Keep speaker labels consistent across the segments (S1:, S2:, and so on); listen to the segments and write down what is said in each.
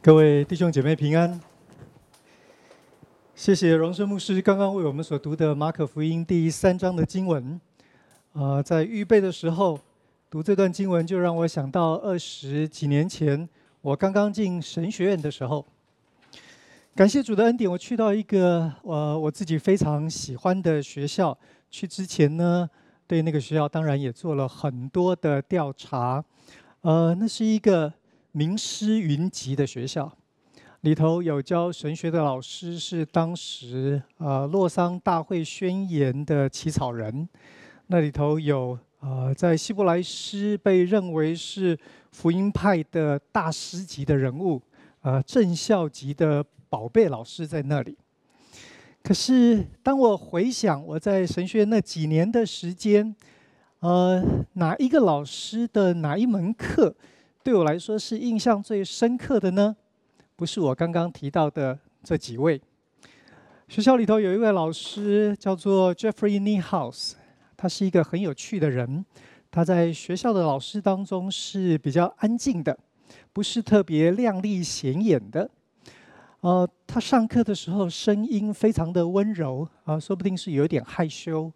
S1: 各位弟兄姐妹平安，谢谢荣生牧师刚刚为我们所读的马可福音第三章的经文。呃，在预备的时候读这段经文，就让我想到二十几年前我刚刚进神学院的时候。感谢主的恩典，我去到一个呃我自己非常喜欢的学校。去之前呢，对那个学校当然也做了很多的调查。呃，那是一个。名师云集的学校，里头有教神学的老师，是当时呃洛桑大会宣言的起草人。那里头有呃在希伯来诗被认为是福音派的大师级的人物，呃正校级的宝贝老师在那里。可是当我回想我在神学那几年的时间，呃哪一个老师的哪一门课，对我来说是印象最深刻的呢，不是我刚刚提到的这几位。学校里头有一位老师叫做 Jeffrey nihaus 他是一个很有趣的人。他在学校的老师当中是比较安静的，不是特别亮丽显眼的。呃，他上课的时候声音非常的温柔啊，呃，说不定是有点害羞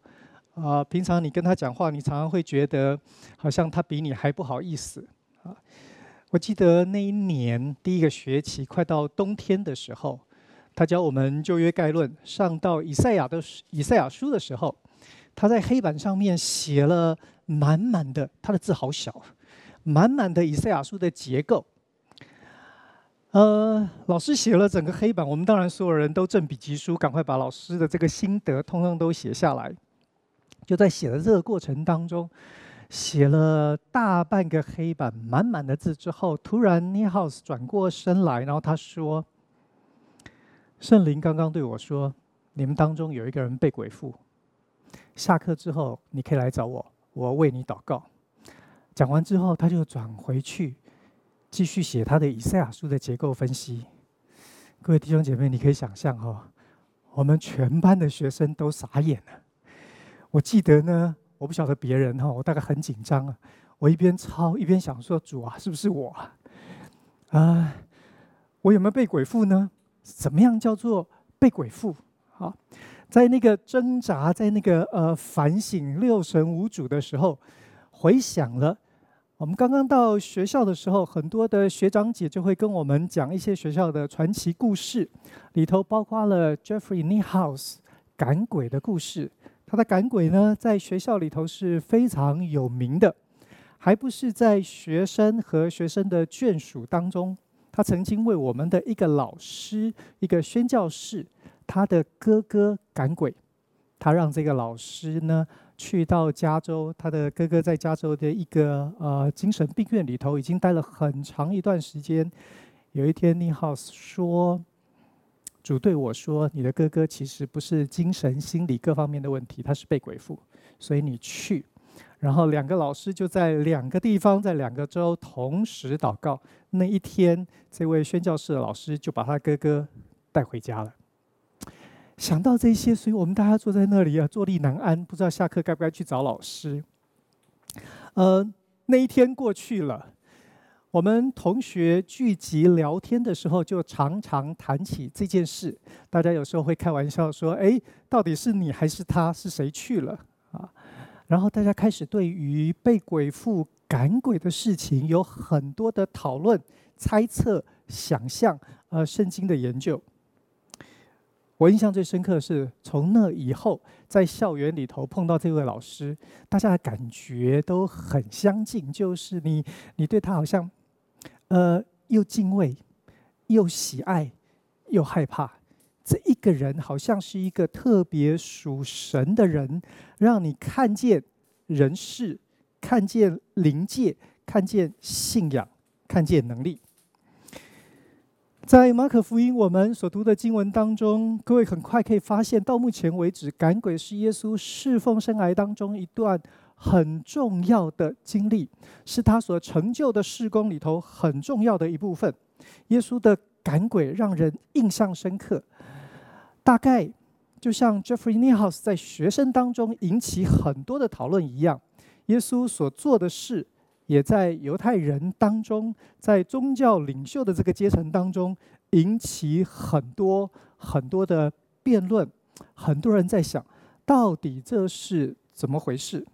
S1: 啊，呃。平常你跟他讲话，你常常会觉得好像他比你还不好意思。啊，我记得那一年第一个学期快到冬天的时候，他教我们旧约概论，上到以赛亚的以赛亚书的时候，他在黑板上面写了满满的，他的字好小，满满的以赛亚书的结构。呃，老师写了整个黑板，我们当然所有人都振笔疾书，赶快把老师的这个心得通通都写下来。就在写的这个过程当中。写了大半个黑板满满的字之后，突然 Niehaus 转过身来，然后他说：“圣灵刚刚对我说，你们当中有一个人被鬼附。下课之后你可以来找我，我为你祷告。”讲完之后，他就转回去继续写他的以赛亚书的结构分析。各位弟兄姐妹，你可以想象哈、哦，我们全班的学生都傻眼了。我记得呢。我不晓得别人哈，我大概很紧张啊。我一边抄一边想说：“主啊，是不是我啊？啊，我有没有被鬼附呢？怎么样叫做被鬼附？啊，在那个挣扎，在那个呃反省六神无主的时候，回想了我们刚刚到学校的时候，很多的学长姐就会跟我们讲一些学校的传奇故事，里头包括了 Jeffrey Nighouse 赶鬼的故事。”他的赶鬼呢，在学校里头是非常有名的，还不是在学生和学生的眷属当中。他曾经为我们的一个老师、一个宣教士，他的哥哥赶鬼，他让这个老师呢去到加州，他的哥哥在加州的一个呃精神病院里头已经待了很长一段时间。有一天，Niehaus 说。主对我说：“你的哥哥其实不是精神、心理各方面的问题，他是被鬼附，所以你去。”然后两个老师就在两个地方，在两个州同时祷告。那一天，这位宣教士的老师就把他哥哥带回家了。想到这些，所以我们大家坐在那里啊，坐立难安，不知道下课该不该去找老师。呃，那一天过去了。我们同学聚集聊天的时候，就常常谈起这件事。大家有时候会开玩笑说：“哎，到底是你还是他？是谁去了？”啊，然后大家开始对于被鬼附赶鬼的事情有很多的讨论、猜测、想象，呃，圣经的研究。我印象最深刻的是，从那以后，在校园里头碰到这位老师，大家的感觉都很相近，就是你，你对他好像。呃，又敬畏，又喜爱，又害怕。这一个人好像是一个特别属神的人，让你看见人事，看见灵界，看见信仰，看见能力。在马可福音我们所读的经文当中，各位很快可以发现，到目前为止，赶鬼是耶稣侍奉生涯当中一段。很重要的经历，是他所成就的事工里头很重要的一部分。耶稣的赶鬼让人印象深刻，大概就像 Jeffrey Nehaus 在学生当中引起很多的讨论一样。耶稣所做的事，也在犹太人当中，在宗教领袖的这个阶层当中，引起很多很多的辩论。很多人在想，到底这是怎么回事？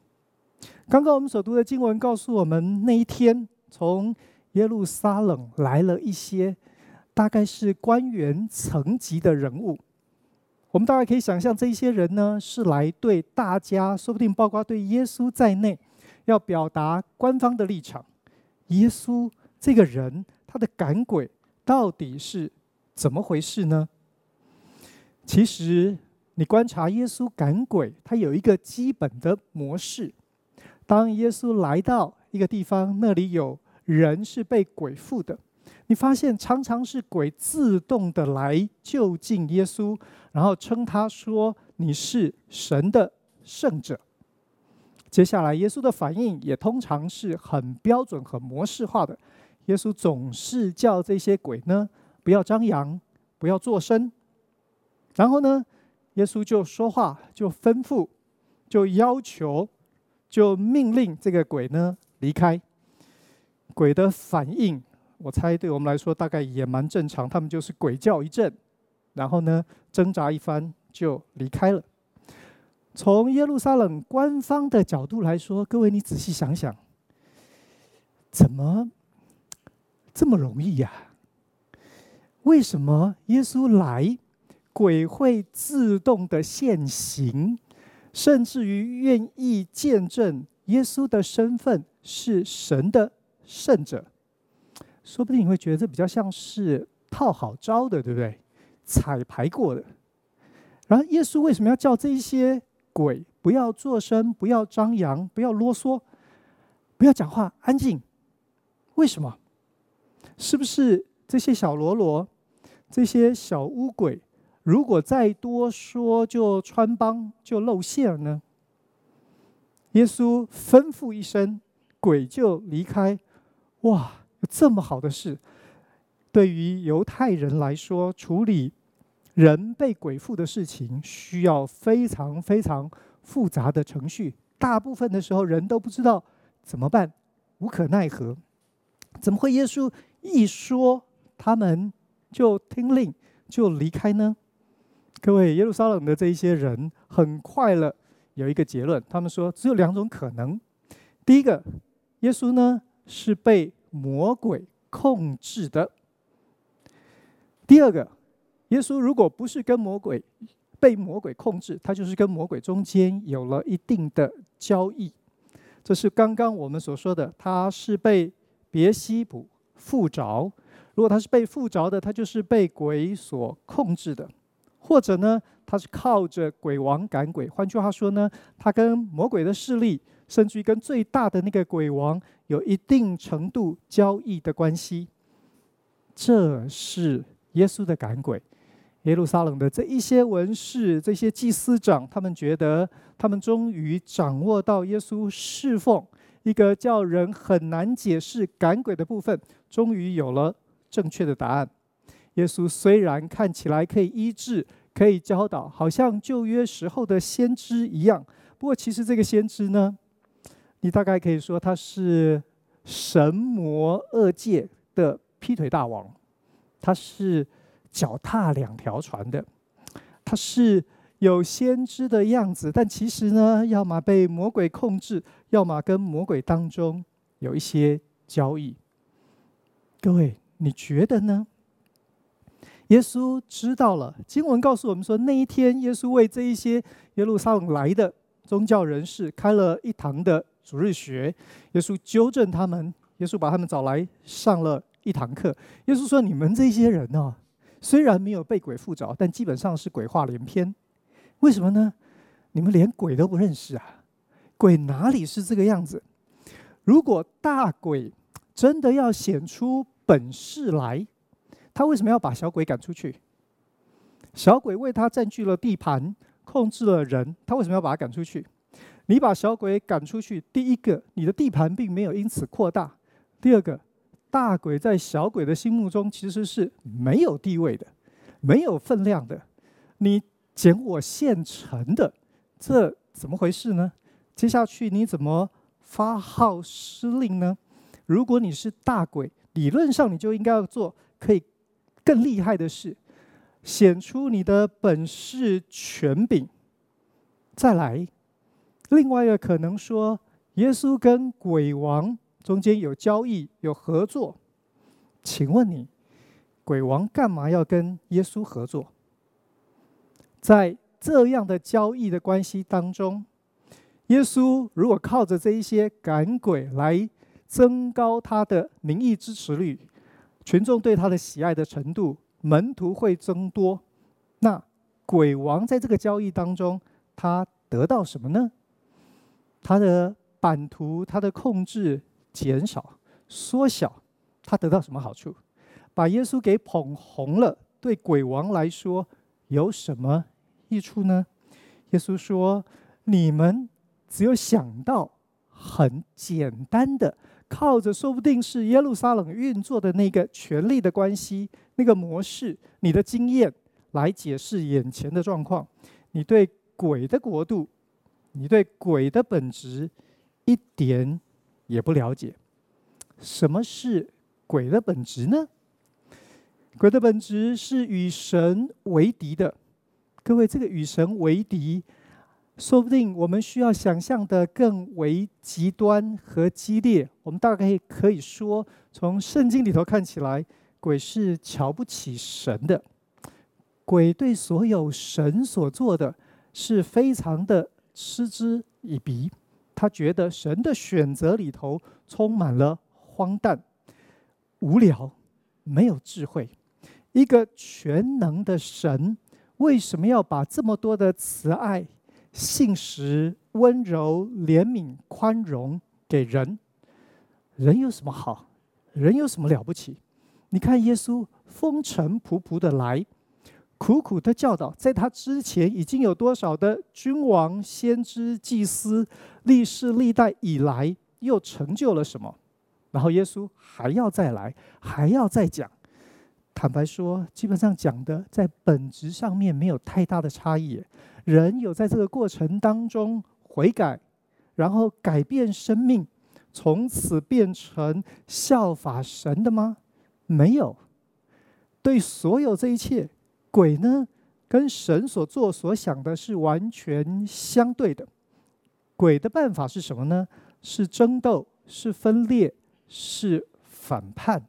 S1: 刚刚我们所读的经文告诉我们，那一天从耶路撒冷来了一些，大概是官员层级的人物。我们大概可以想象，这些人呢，是来对大家，说不定包括对耶稣在内，要表达官方的立场。耶稣这个人，他的赶鬼到底是怎么回事呢？其实，你观察耶稣赶鬼，他有一个基本的模式。当耶稣来到一个地方，那里有人是被鬼附的，你发现常常是鬼自动的来就近耶稣，然后称他说：“你是神的圣者。”接下来，耶稣的反应也通常是很标准、很模式化的。耶稣总是叫这些鬼呢，不要张扬，不要作声。然后呢，耶稣就说话，就吩咐，就要求，就命令这个鬼呢离开。鬼的反应，我猜对我们来说大概也蛮正常。他们就是鬼叫一阵，然后呢挣扎一番就离开了。从耶路撒冷官方的角度来说，各位你仔细想想，怎么这么容易呀？为什么耶稣来，鬼会自动的现形，甚至于愿意见证耶稣的身份是神的圣者？说不定你会觉得这比较像是套好招的，对不对？彩排过的。然后耶稣为什么要叫这一些？鬼不要作声，不要张扬，不要啰嗦，不要讲话，安静。为什么？是不是这些小喽啰、这些小乌鬼，如果再多说，就穿帮，就露馅了呢？耶稣吩咐一声，鬼就离开。哇，这么好的事！对于犹太人来说，处理。人被鬼附的事情需要非常非常复杂的程序，大部分的时候人都不知道怎么办，无可奈何。怎么会耶稣一说，他们就听令就离开呢？各位，耶路撒冷的这一些人很快了，有一个结论，他们说只有两种可能：第一个，耶稣呢是被魔鬼控制的；第二个。耶稣如果不是跟魔鬼被魔鬼控制，他就是跟魔鬼中间有了一定的交易。这是刚刚我们所说的，他是被别西卜附着。如果他是被附着的，他就是被鬼所控制的，或者呢，他是靠着鬼王赶鬼。换句话说呢，他跟魔鬼的势力，甚至于跟最大的那个鬼王有一定程度交易的关系。这是耶稣的赶鬼。耶路撒冷的这一些文士、这些祭司长，他们觉得他们终于掌握到耶稣侍奉一个叫人很难解释赶鬼的部分，终于有了正确的答案。耶稣虽然看起来可以医治、可以教导，好像旧约时候的先知一样，不过其实这个先知呢，你大概可以说他是神魔二界的劈腿大王，他是。脚踏两条船的，他是有先知的样子，但其实呢，要么被魔鬼控制，要么跟魔鬼当中有一些交易。各位，你觉得呢？耶稣知道了，经文告诉我们说，那一天耶稣为这一些耶路撒冷来的宗教人士开了一堂的主日学，耶稣纠正他们，耶稣把他们找来上了一堂课。耶稣说：“你们这些人呢、？”虽然没有被鬼附着，但基本上是鬼话连篇。为什么呢？你们连鬼都不认识啊！鬼哪里是这个样子？如果大鬼真的要显出本事来，他为什么要把小鬼赶出去？小鬼为他占据了地盘，控制了人，他为什么要把他赶出去？你把小鬼赶出去，第一个，你的地盘并没有因此扩大；第二个。大鬼在小鬼的心目中其实是没有地位的，没有分量的。你捡我现成的，这怎么回事呢？接下去你怎么发号施令呢？如果你是大鬼，理论上你就应该要做可以更厉害的是，显出你的本事权柄。再来，另外一个可能说，耶稣跟鬼王中间有交易、有合作。请问你，鬼王干嘛要跟耶稣合作？在这样的交易的关系当中，耶稣如果靠着这一些赶鬼来增高他的民意支持率，群众对他的喜爱的程度，门徒会增多，那鬼王在这个交易当中，他得到什么呢？他的版图，他的控制减少、缩小，他得到什么好处？把耶稣给捧红了，对鬼王来说有什么益处呢？耶稣说：“你们只有想到很简单的，靠着说不定是耶路撒冷运作的那个权力的关系、那个模式、你的经验来解释眼前的状况，你对鬼的国度。”你对鬼的本质一点也不了解。什么是鬼的本质呢？鬼的本质是与神为敌的。各位，这个与神为敌，说不定我们需要想象的更为极端和激烈。我们大概可以说，从圣经里头看起来，鬼是瞧不起神的。鬼对所有神所做的是非常的。嗤之以鼻，他觉得神的选择里头充满了荒诞、无聊、没有智慧。一个全能的神，为什么要把这么多的慈爱、信实、温柔、怜悯、宽容给人？人有什么好？人有什么了不起？你看耶稣风尘仆仆的来。苦苦的教导，在他之前已经有多少的君王、先知、祭司，历世历代以来又成就了什么？然后耶稣还要再来，还要再讲。坦白说，基本上讲的在本质上面没有太大的差异。人有在这个过程当中悔改，然后改变生命，从此变成效法神的吗？没有。对所有这一切。鬼呢，跟神所做所想的是完全相对的。鬼的办法是什么呢？是争斗，是分裂，是反叛。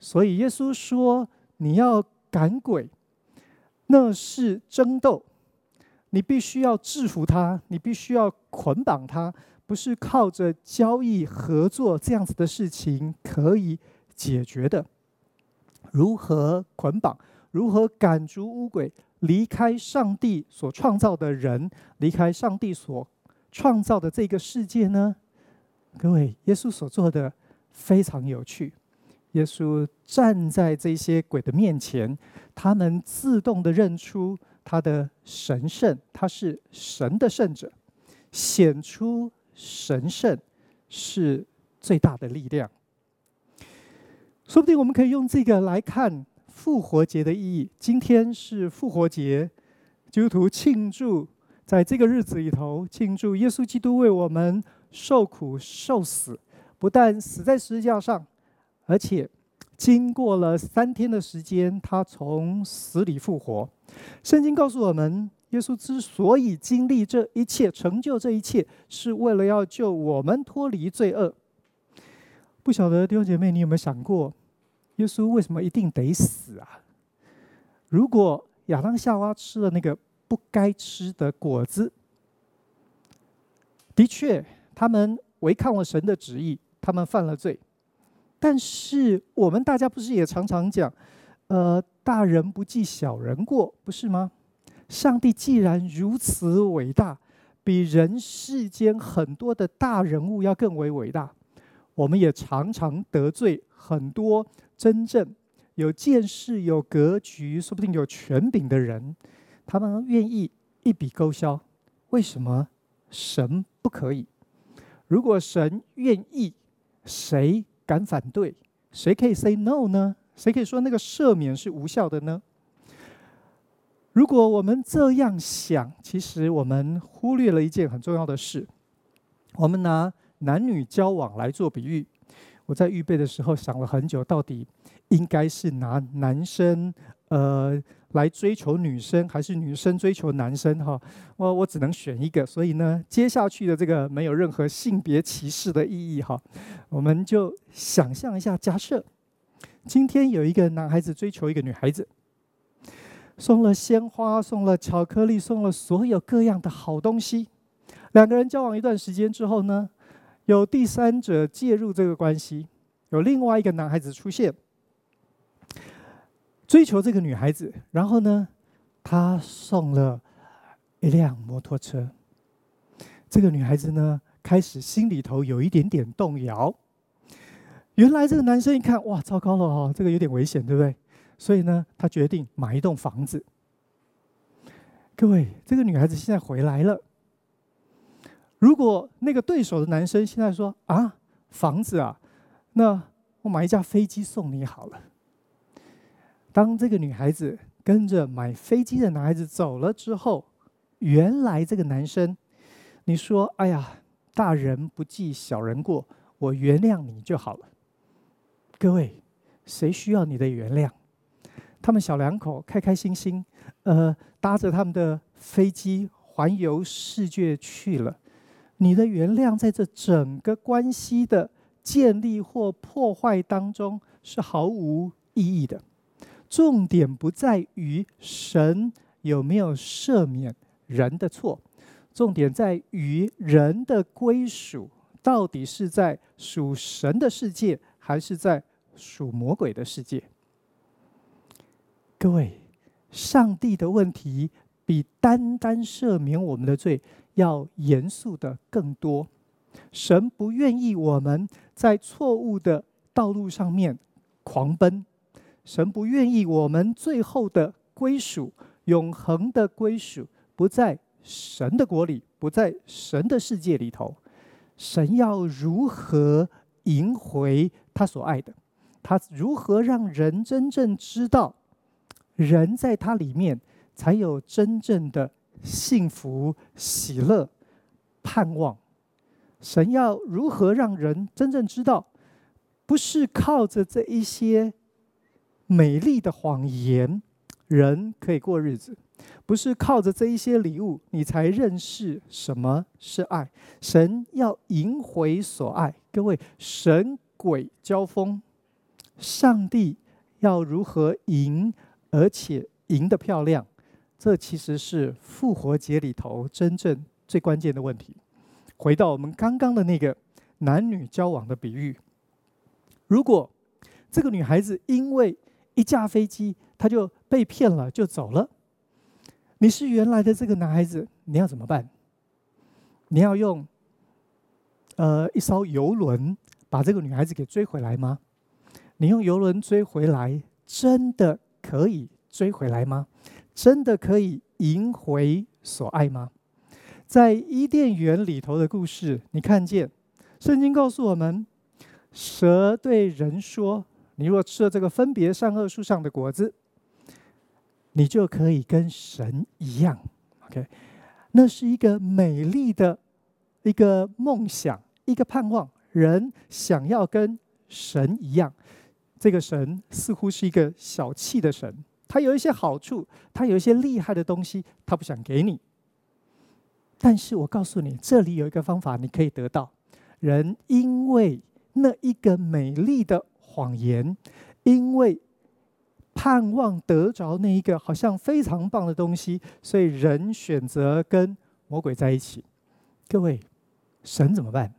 S1: 所以耶稣说：“你要赶鬼，那是争斗。你必须要制服他，你必须要捆绑他，不是靠着交易合作这样子的事情可以解决的。如何捆绑？”如何赶逐污鬼，离开上帝所创造的人，离开上帝所创造的这个世界呢？各位，耶稣所做的非常有趣。耶稣站在这些鬼的面前，他们自动的认出他的神圣，他是神的圣者，显出神圣是最大的力量。说不定我们可以用这个来看。复活节的意义，今天是复活节，基督徒庆祝在这个日子里头庆祝耶稣基督为我们受苦受死，不但死在十字架上，而且经过了三天的时间，他从死里复活。圣经告诉我们，耶稣之所以经历这一切，成就这一切，是为了要救我们脱离罪恶。不晓得弟兄姐妹，你有没有想过？耶稣为什么一定得死啊？如果亚当夏娃吃了那个不该吃的果子，的确，他们违抗了神的旨意，他们犯了罪。但是我们大家不是也常常讲，呃，大人不计小人过，不是吗？上帝既然如此伟大，比人世间很多的大人物要更为伟大，我们也常常得罪很多。真正有见识、有格局，说不定有权柄的人，他们愿意一笔勾销。为什么神不可以？如果神愿意，谁敢反对？谁可以 say no 呢？谁可以说那个赦免是无效的呢？如果我们这样想，其实我们忽略了一件很重要的事。我们拿男女交往来做比喻。我在预备的时候想了很久，到底应该是拿男生呃来追求女生，还是女生追求男生？哈，我我只能选一个。所以呢，接下去的这个没有任何性别歧视的意义哈。我们就想象一下，假设今天有一个男孩子追求一个女孩子，送了鲜花，送了巧克力，送了所有各样的好东西。两个人交往一段时间之后呢，有第三者介入这个关系，有另外一个男孩子出现，追求这个女孩子，然后呢，他送了一辆摩托车。这个女孩子呢，开始心里头有一点点动摇。原来这个男生一看，哇，糟糕了哦，这个有点危险，对不对？所以呢，他决定买一栋房子。各位，这个女孩子现在回来了。如果那个对手的男生现在说啊，房子啊，那我买一架飞机送你好了。当这个女孩子跟着买飞机的男孩子走了之后，原来这个男生，你说哎呀，大人不计小人过，我原谅你就好了。各位，谁需要你的原谅？他们小两口开开心心，呃，搭着他们的飞机环游世界去了。你的原谅在这整个关系的建立或破坏当中是毫无意义的。重点不在于神有没有赦免人的错，重点在于人的归属到底是在属神的世界，还是在属魔鬼的世界。各位，上帝的问题比单单赦免我们的罪。要严肃的更多，神不愿意我们在错误的道路上面狂奔，神不愿意我们最后的归属、永恒的归属不在神的国里，不在神的世界里头。神要如何赢回他所爱的？他如何让人真正知道，人在他里面才有真正的？幸福、喜乐、盼望，神要如何让人真正知道？不是靠着这一些美丽的谎言，人可以过日子；不是靠着这一些礼物，你才认识什么是爱。神要赢回所爱。各位，神鬼交锋，上帝要如何赢，而且赢得漂亮？这其实是复活节里头真正最关键的问题。回到我们刚刚的那个男女交往的比喻，如果这个女孩子因为一架飞机，她就被骗了，就走了，你是原来的这个男孩子，你要怎么办？你要用呃一艘游轮把这个女孩子给追回来吗？你用游轮追回来，真的可以追回来吗？真的可以赢回所爱吗？在伊甸园里头的故事，你看见圣经告诉我们，蛇对人说：“你若吃了这个分别善恶树上的果子，你就可以跟神一样。” OK，那是一个美丽的一个梦想，一个盼望。人想要跟神一样，这个神似乎是一个小气的神。他有一些好处，他有一些厉害的东西，他不想给你。但是我告诉你，这里有一个方法，你可以得到。人因为那一个美丽的谎言，因为盼望得着那一个好像非常棒的东西，所以人选择跟魔鬼在一起。各位，神怎么办？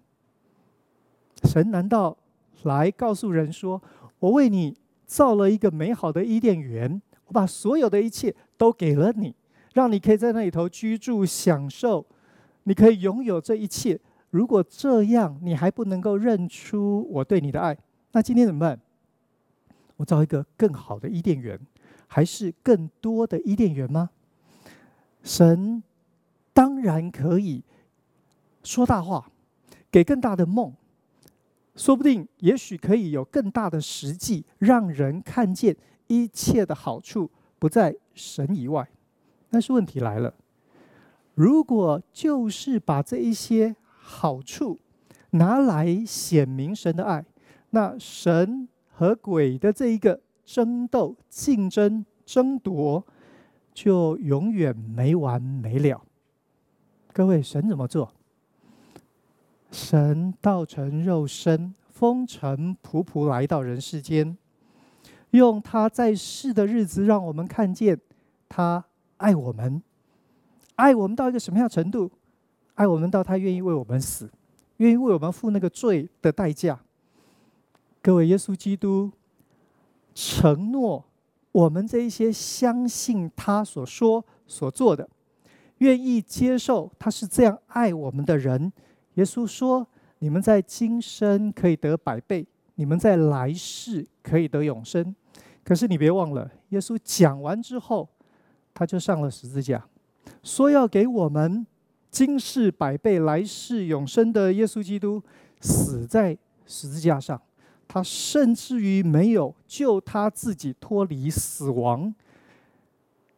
S1: 神难道来告诉人说：“我为你造了一个美好的伊甸园。”我把所有的一切都给了你，让你可以在那里头居住、享受，你可以拥有这一切。如果这样你还不能够认出我对你的爱，那今天怎么办？我造一个更好的伊甸园，还是更多的伊甸园吗？神当然可以说大话，给更大的梦，说不定也许可以有更大的实际，让人看见。一切的好处不在神以外，但是问题来了：如果就是把这一些好处拿来显明神的爱，那神和鬼的这一个争斗、竞争、争夺，就永远没完没了。各位，神怎么做？神道成肉身，风尘仆仆来到人世间，用他在世的日子，让我们看见他爱我们，爱我们到一个什么样程度？爱我们到他愿意为我们死，愿意为我们付那个罪的代价。各位，耶稣基督承诺我们这一些相信他所说所做的。愿意接受他是这样爱我们的人，耶稣说：“你们在今生可以得百倍，你们在来世可以得永生。”可是你别忘了，耶稣讲完之后，他就上了十字架，说要给我们今世百倍、来世永生的耶稣基督死在十字架上。他甚至于没有救他自己脱离死亡。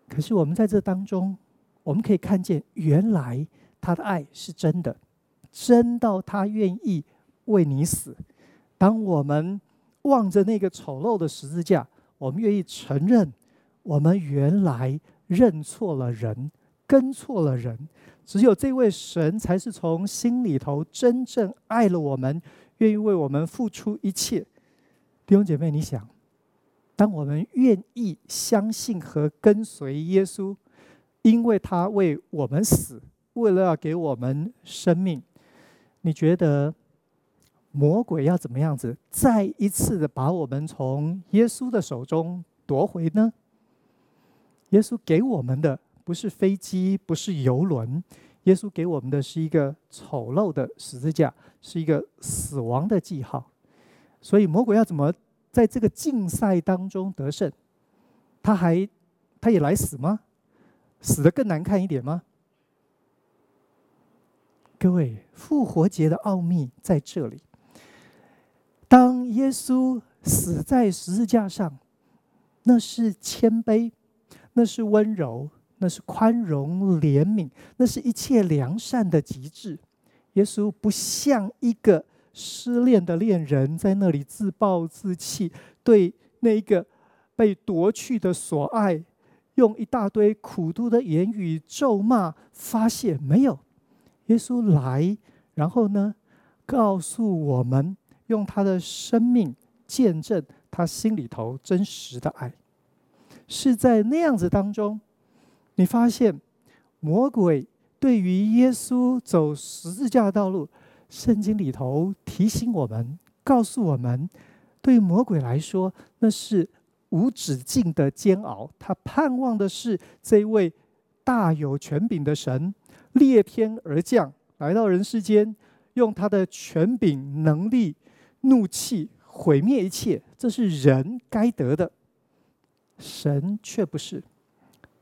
S1: 可是我们在这当中。我们可以看见，原来他的爱是真的，真到他愿意为你死。当我们望着那个丑陋的十字架，我们愿意承认，我们原来认错了人，跟错了人。只有这位神才是从心里头真正爱了我们，愿意为我们付出一切。弟兄姐妹，你想，当我们愿意相信和跟随耶稣，因为他为我们死，为了要给我们生命，你觉得魔鬼要怎么样子再一次的把我们从耶稣的手中夺回呢？耶稣给我们的不是飞机，不是游轮，耶稣给我们的是一个丑陋的十字架，是一个死亡的记号。所以魔鬼要怎么在这个竞赛当中得胜？他还他也来死吗？死得更难看一点吗？各位，复活节的奥秘在这里。当耶稣死在十字架上，那是谦卑，那是温柔，那是宽容、怜悯，那是一切良善的极致。耶稣不像一个失恋的恋人，在那里自暴自弃，对那一个被夺去的所爱。用一大堆苦毒的言语咒骂发泄，没有。耶稣来，然后呢，告诉我们，用他的生命见证他心里头真实的爱。是在那样子当中，你发现魔鬼对于耶稣走十字架道路，圣经里头提醒我们，告诉我们，对魔鬼来说，那是。无止境的煎熬，他盼望的是这位大有权柄的神裂天而降，来到人世间，用他的权柄、能力、怒气毁灭一切。这是人该得的，神却不是，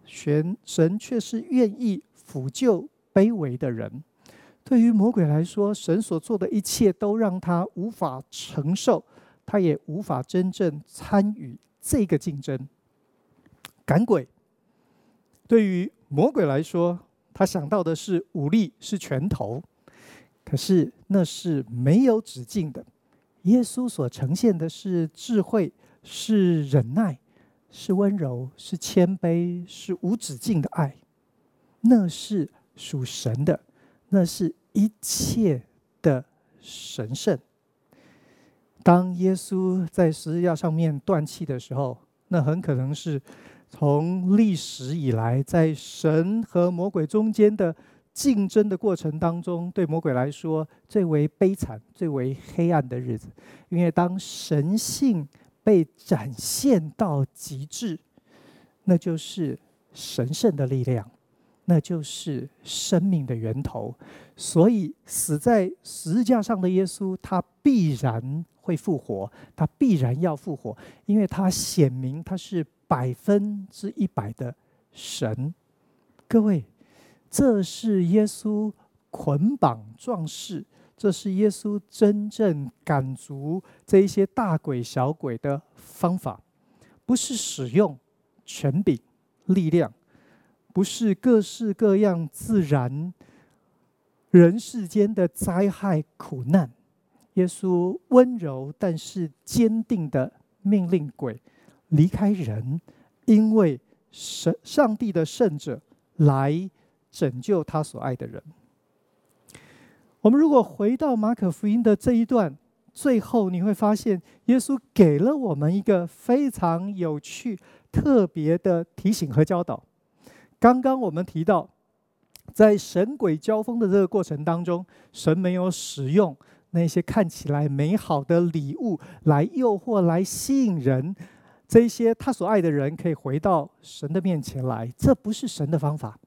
S1: 神神却是愿意抚救卑微的人。对于魔鬼来说，神所做的一切都让他无法承受，他也无法真正参与。这个竞争，赶鬼，对于魔鬼来说，他想到的是武力，是拳头，可是那是没有止境的。耶稣所呈现的是智慧，是忍耐，是温柔，是谦卑，是无止境的爱。那是属神的，那是一切的神圣。当耶稣在十字架上面断气的时候，那很可能是从历史以来，在神和魔鬼中间的竞争的过程当中，对魔鬼来说最为悲惨、最为黑暗的日子。因为当神性被展现到极致，那就是神圣的力量，那就是生命的源头。所以死在十字架上的耶稣，他必然。会复活，他必然要复活，因为他显明他是百分之一百的神。各位，这是耶稣捆绑壮士，这是耶稣真正赶逐这一些大鬼小鬼的方法，不是使用权柄、力量，不是各式各样自然人世间的灾害苦难。耶稣温柔但是坚定的命令鬼离开人，因为神上帝的圣者来拯救他所爱的人。我们如果回到马可福音的这一段，最后你会发现，耶稣给了我们一个非常有趣、特别的提醒和教导。刚刚我们提到，在神鬼交锋的这个过程当中，神没有使用那些看起来美好的礼物来诱惑、来吸引人，这些他所爱的人可以回到神的面前来，这不是神的方法。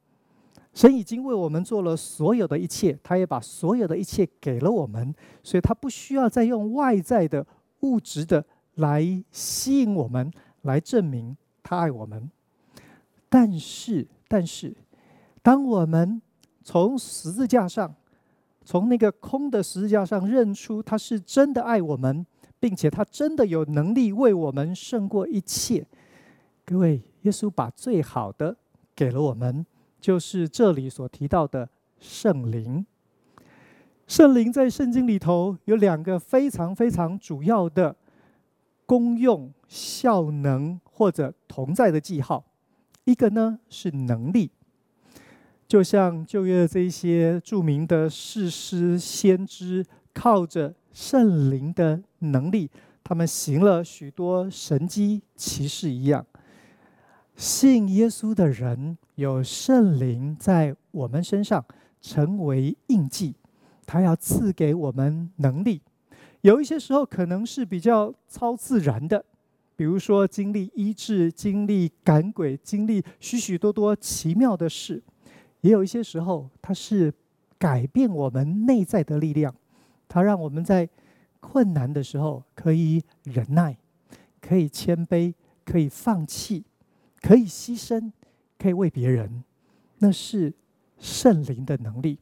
S1: 神已经为我们做了所有的一切，他也把所有的一切给了我们，所以他不需要再用外在的物质的来吸引我们，来证明他爱我们。但是，但是，当我们从十字架上，从那个空的十字架上认出他是真的爱我们，并且他真的有能力为我们胜过一切。各位，耶稣把最好的给了我们。就是这里所提到的圣灵。圣灵在圣经里头有两个非常非常主要的功用、效能或者同在的记号。一个呢是能力，就像旧约这些著名的士师、先知，靠着圣灵的能力，他们行了许多神迹奇事一样。信耶稣的人有圣灵在我们身上成为印记，他要赐给我们能力。有一些时候可能是比较超自然的，比如说经历医治、经历赶鬼、经历许许多多奇妙的事；也有一些时候，它是改变我们内在的力量，它让我们在困难的时候可以忍耐，可以谦卑，可以放弃。可以牺牲，可以为别人，那是圣灵的能力。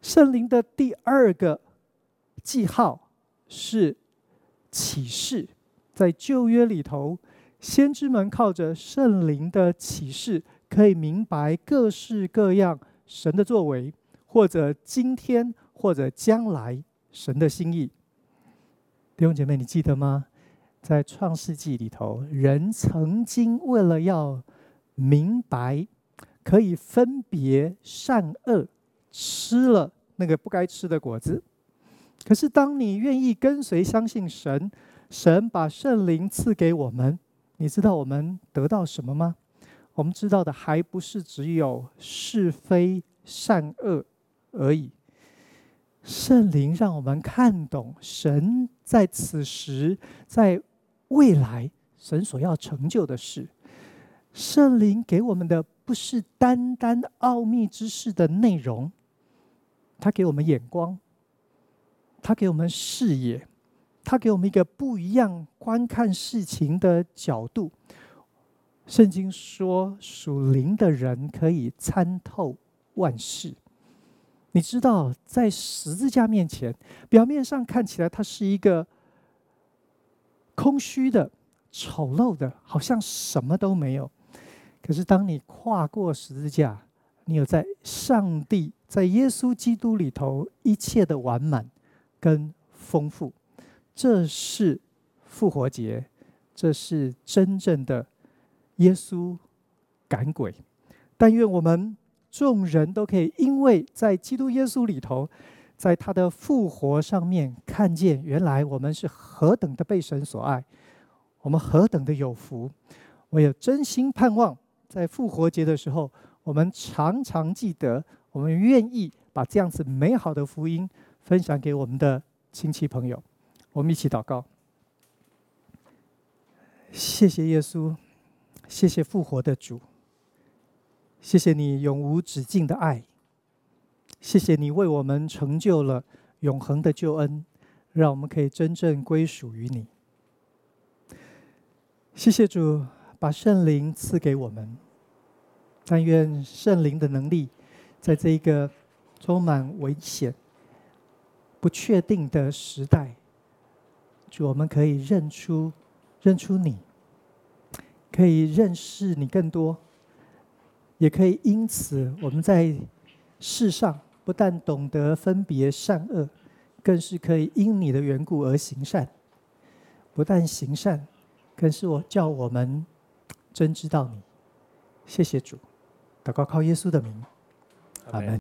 S1: 圣灵的第二个记号是启示，在旧约里头，先知们靠着圣灵的启示，可以明白各式各样神的作为，或者今天或者将来神的心意。弟兄姐妹，你记得吗？在创世纪里头，人曾经为了要明白，可以分别善恶，吃了那个不该吃的果子。可是，当你愿意跟随、相信神，神把圣灵赐给我们，你知道我们得到什么吗？我们知道的还不是只有是非善恶而已。圣灵让我们看懂神在此时在。未来神所要成就的事，圣灵给我们的不是单单奥秘之事的内容，他给我们眼光，他给我们视野，他给我们一个不一样观看事情的角度。圣经说，属灵的人可以参透万事。你知道，在十字架面前，表面上看起来，他是一个。空虚的、丑陋的，好像什么都没有。可是，当你跨过十字架，你有在上帝、在耶稣基督里头一切的完满跟丰富。这是复活节，这是真正的耶稣赶鬼。但愿我们众人都可以，因为在基督耶稣里头。在他的复活上面，看见原来我们是何等的被神所爱，我们何等的有福。我有真心盼望，在复活节的时候，我们常常记得，我们愿意把这样子美好的福音分享给我们的亲戚朋友。我们一起祷告。谢谢耶稣，谢谢复活的主，谢谢你永无止境的爱。谢谢你为我们成就了永恒的救恩，让我们可以真正归属于你。谢谢主把圣灵赐给我们，但愿圣灵的能力，在这一个充满危险、不确定的时代，主我们可以认出、认出你，可以认识你更多，也可以因此我们在世上。不但懂得分别善恶，更是可以因你的缘故而行善。不但行善，更是我叫我们真知道你。谢谢主，祷告靠耶稣的名，阿门。